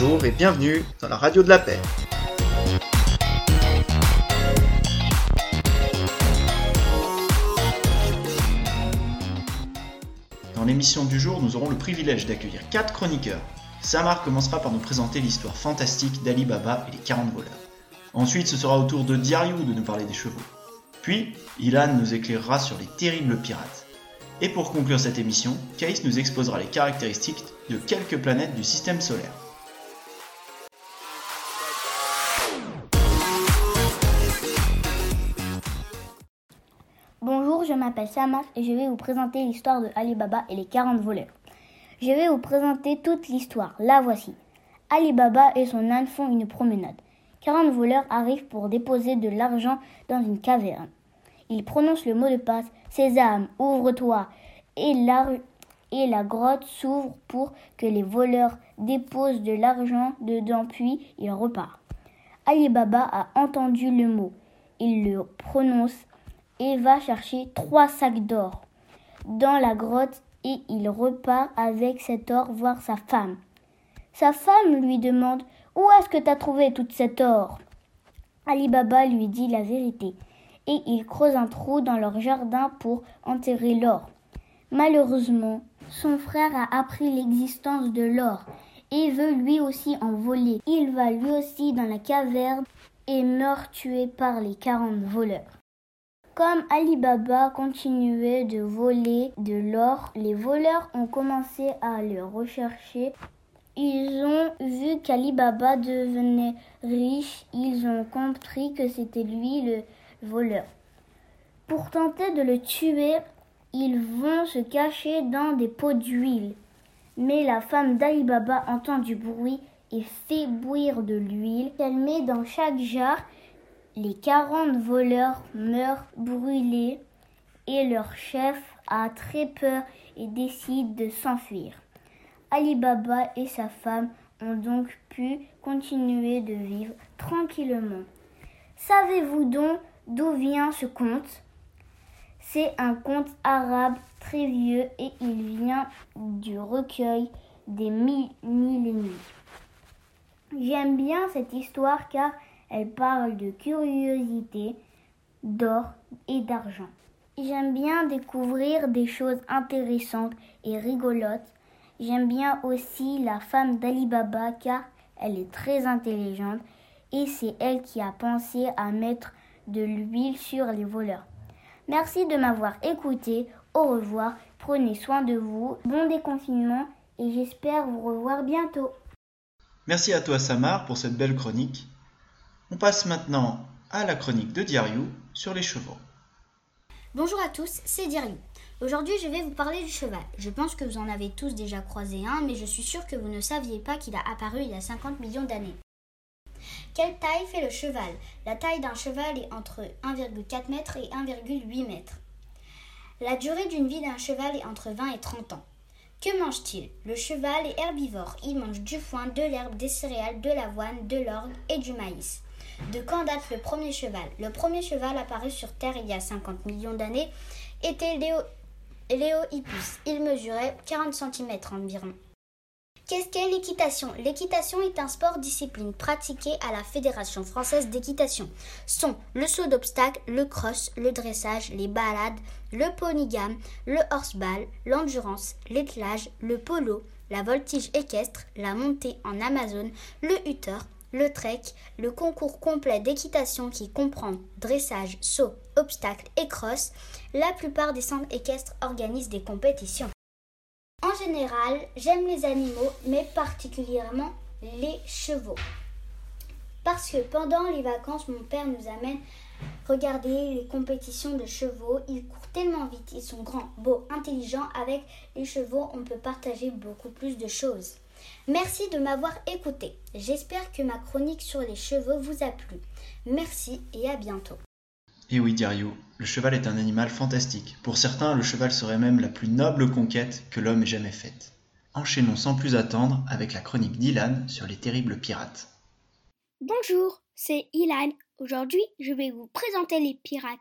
Bonjour et bienvenue dans la radio de la paix. Dans l'émission du jour, nous aurons le privilège d'accueillir quatre chroniqueurs. Samar commencera par nous présenter l'histoire fantastique d'Ali Baba et les 40 voleurs. Ensuite, ce sera au tour de Diariou de nous parler des chevaux. Puis, Ilan nous éclairera sur les terribles pirates. Et pour conclure cette émission, Kaïs nous exposera les caractéristiques de quelques planètes du système solaire. M'appelle Samar et je vais vous présenter l'histoire de Ali Baba et les 40 voleurs. Je vais vous présenter toute l'histoire, la voici. Ali Baba et son âne font une promenade. 40 voleurs arrivent pour déposer de l'argent dans une caverne. Ils prononcent le mot de passe Sésame, ouvre-toi et la grotte s'ouvre pour que les voleurs déposent de l'argent dedans puis ils repartent. Ali Baba a entendu le mot. Il le prononce et va chercher trois sacs d'or dans la grotte et il repart avec cet or voir sa femme. Sa femme lui demande Où est-ce que tu as trouvé toute cet or? Ali Baba lui dit la vérité et il creuse un trou dans leur jardin pour enterrer l'or. Malheureusement, son frère a appris l'existence de l'or et veut lui aussi en voler. Il va lui aussi dans la caverne et meurt tué par les quarante voleurs. Comme Ali Baba continuait de voler de l'or, les voleurs ont commencé à le rechercher. Ils ont vu qu'Ali Baba devenait riche, ils ont compris que c'était lui le voleur. Pour tenter de le tuer, ils vont se cacher dans des pots d'huile. Mais la femme d'Ali Baba entend du bruit et fait bouillir de l'huile qu'elle met dans chaque jar. Les quarante voleurs meurent brûlés et leur chef a très peur et décide de s'enfuir. Ali Baba et sa femme ont donc pu continuer de vivre tranquillement. Savez-vous donc d'où vient ce conte? C'est un conte arabe très vieux et il vient du recueil des mille. J'aime bien cette histoire car elle parle de curiosité, d'or et d'argent. J'aime bien découvrir des choses intéressantes et rigolotes. J'aime bien aussi la femme d'Ali Baba car elle est très intelligente et c'est elle qui a pensé à mettre de l'huile sur les voleurs. Merci de m'avoir écouté. Au revoir. Prenez soin de vous. Bon déconfinement et j'espère vous revoir bientôt. Merci à toi Samar pour cette belle chronique. On passe maintenant à la chronique de Diariou sur les chevaux. Bonjour à tous, c'est Diariou. Aujourd'hui, je vais vous parler du cheval. Je pense que vous en avez tous déjà croisé un, mais je suis sûre que vous ne saviez pas qu'il a apparu il y a 50 millions d'années. Quelle taille fait le cheval? La taille d'un cheval est entre 1,4 m et 1,8 m. La durée d'une vie d'un cheval est entre 20 et 30 ans. Que mange-t-il? Le cheval est herbivore. Il mange du foin, de l'herbe, des céréales, de l'avoine, de l'orge et du maïs. De quand date le premier cheval? Le premier cheval apparu sur Terre il y a 50 millions d'années était Léo, Léohippus. Il mesurait 40 cm environ. Qu'est-ce qu'est l'équitation? L'équitation est un sport discipline pratiqué à la Fédération française d'équitation. Sont le saut d'obstacle, le cross, le dressage, les balades, le ponygame, le horseball, l'endurance, l'ételage, le polo, la voltige équestre, la montée en Amazon, le hutter, le trek, le concours complet d'équitation qui comprend dressage, saut, obstacle et cross. La plupart des centres équestres organisent des compétitions. En général, j'aime les animaux, mais particulièrement les chevaux. Parce que pendant les vacances, mon père nous amène regarder les compétitions de chevaux. Ils courent tellement vite, ils sont grands, beaux, intelligents. Avec les chevaux, on peut partager beaucoup plus de choses. Merci de m'avoir écouté. J'espère que ma chronique sur les chevaux vous a plu. Merci et à bientôt. Et oui, Diario, le cheval est un animal fantastique. Pour certains, le cheval serait même la plus noble conquête que l'homme ait jamais faite. Enchaînons sans plus attendre avec la chronique d'Ilan sur les terribles pirates. Bonjour, c'est Ilan. Aujourd'hui, je vais vous présenter les pirates.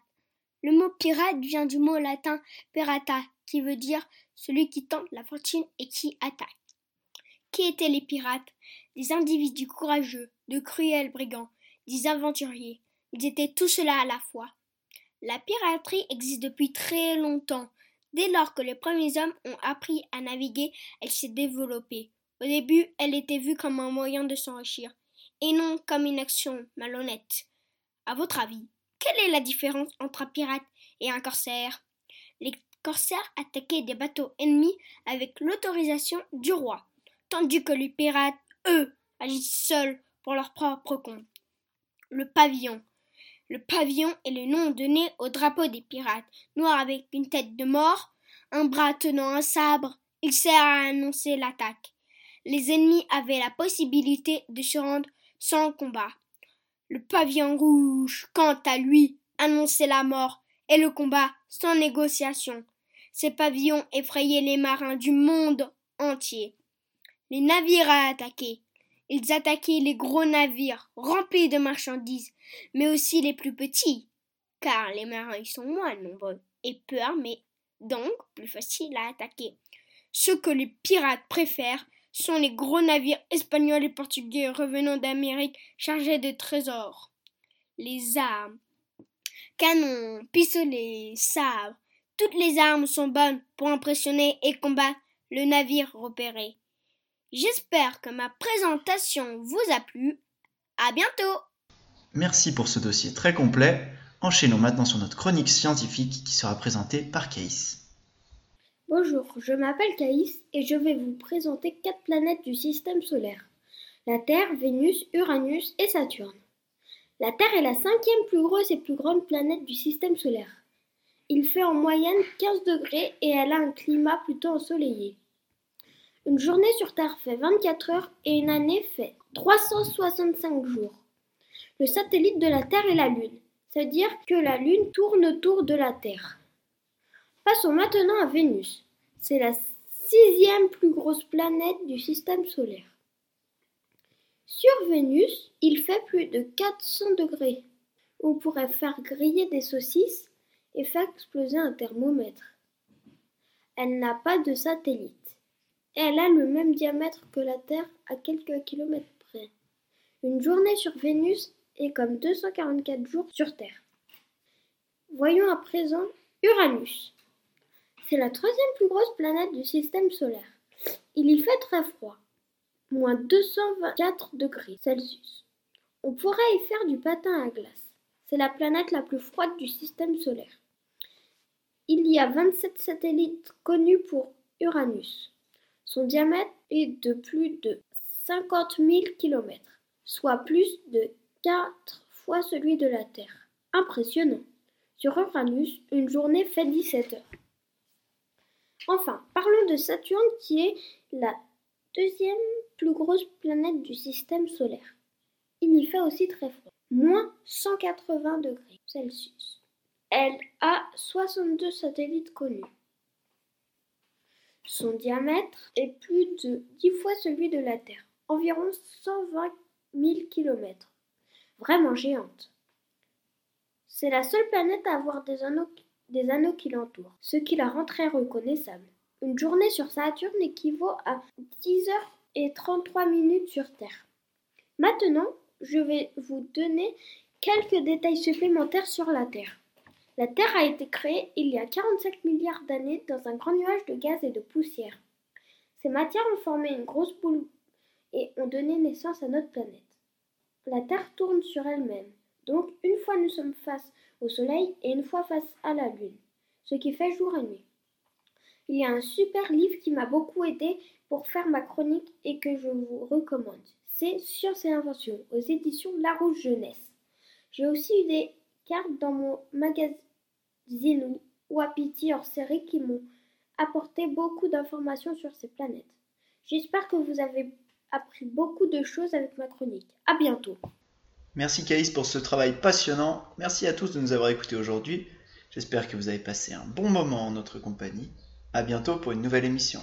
Le mot pirate vient du mot latin pirata, qui veut dire celui qui tente la fortune et qui attaque. Qui étaient les pirates? Des individus courageux, de cruels brigands, des aventuriers. Ils étaient tout cela à la fois. La piraterie existe depuis très longtemps. Dès lors que les premiers hommes ont appris à naviguer, elle s'est développée. Au début, elle était vue comme un moyen de s'enrichir, et non comme une action malhonnête. À votre avis, quelle est la différence entre un pirate et un corsaire? Les corsaires attaquaient des bateaux ennemis avec l'autorisation du roi, tandis que les pirates, eux, agissent seuls pour leur propre compte. Le pavillon. Le pavillon est le nom donné au drapeau des pirates, noir avec une tête de mort, un bras tenant un sabre. Il sert à annoncer l'attaque. Les ennemis avaient la possibilité de se rendre sans combat. Le pavillon rouge, quant à lui, annonçait la mort et le combat sans négociation. Ces pavillons effrayaient les marins du monde entier. Les navires à attaquer. Ils attaquaient les gros navires remplis de marchandises, mais aussi les plus petits, car les marins y sont moins nombreux et peu armés, donc plus faciles à attaquer. Ce que les pirates préfèrent sont les gros navires espagnols et portugais revenant d'Amérique chargés de trésors. Les armes, canons, pistolets, sabres, toutes les armes sont bonnes pour impressionner et combattre le navire repéré. J'espère que ma présentation vous a plu. À bientôt. Merci pour ce dossier très complet. Enchaînons maintenant sur notre chronique scientifique qui sera présentée par Caïs. Bonjour, je m'appelle Caïs et je vais vous présenter quatre planètes du système solaire. La Terre, Vénus, Uranus et Saturne. La Terre est la cinquième plus grosse et plus grande planète du système solaire. Il fait en moyenne 15 degrés et elle a un climat plutôt ensoleillé. Une journée sur Terre fait 24 heures et une année fait 365 jours. Le satellite de la Terre est la Lune, c'est-à-dire que la Lune tourne autour de la Terre. Passons maintenant à Vénus. C'est la sixième plus grosse planète du système solaire. Sur Vénus, il fait plus de 400 degrés. On pourrait faire griller des saucisses et faire exploser un thermomètre. Elle n'a pas de satellite. Elle a le même diamètre que la Terre à quelques kilomètres près. Une journée sur Vénus est comme 244 jours sur Terre. Voyons à présent Uranus. C'est la troisième plus grosse planète du système solaire. Il y fait très froid, moins 224 degrés Celsius. On pourrait y faire du patin à glace. C'est la planète la plus froide du système solaire. Il y a 27 satellites connus pour Uranus. Son diamètre est de plus de 50 000 km, soit plus de 4 fois celui de la Terre. Impressionnant. Sur Uranus, une journée fait 17 heures. Enfin, parlons de Saturne qui est la deuxième plus grosse planète du système solaire. Il y fait aussi très froid, moins 180 degrés Celsius. Elle a 62 satellites connus. Son diamètre est plus de 10 fois celui de la Terre, environ 120 000 km. Vraiment géante. C'est la seule planète à avoir des anneaux, qui l'entourent, ce qui la rend très reconnaissable. Une journée sur Saturne équivaut à 10 heures et 33 minutes sur Terre. Maintenant, je vais vous donner quelques détails supplémentaires sur la Terre. La Terre a été créée il y a 45 milliards d'années dans un grand nuage de gaz et de poussière. Ces matières ont formé une grosse boule et ont donné naissance à notre planète. La Terre tourne sur elle-même, donc une fois nous sommes face au Soleil et une fois face à la Lune, ce qui fait jour et nuit. Il y a un super livre qui m'a beaucoup aidé pour faire ma chronique et que je vous recommande. C'est Science et Invention aux éditions Larouche Jeunesse. J'ai aussi eu des cartes dans mon magazine Zinou ou Apiti hors série qui m'ont apporté beaucoup d'informations sur ces planètes. J'espère que vous avez appris beaucoup de choses avec ma chronique. À bientôt. Merci Caïs pour ce travail passionnant. Merci à tous de nous avoir écoutés aujourd'hui. J'espère que vous avez passé un bon moment en notre compagnie. À bientôt pour une nouvelle émission.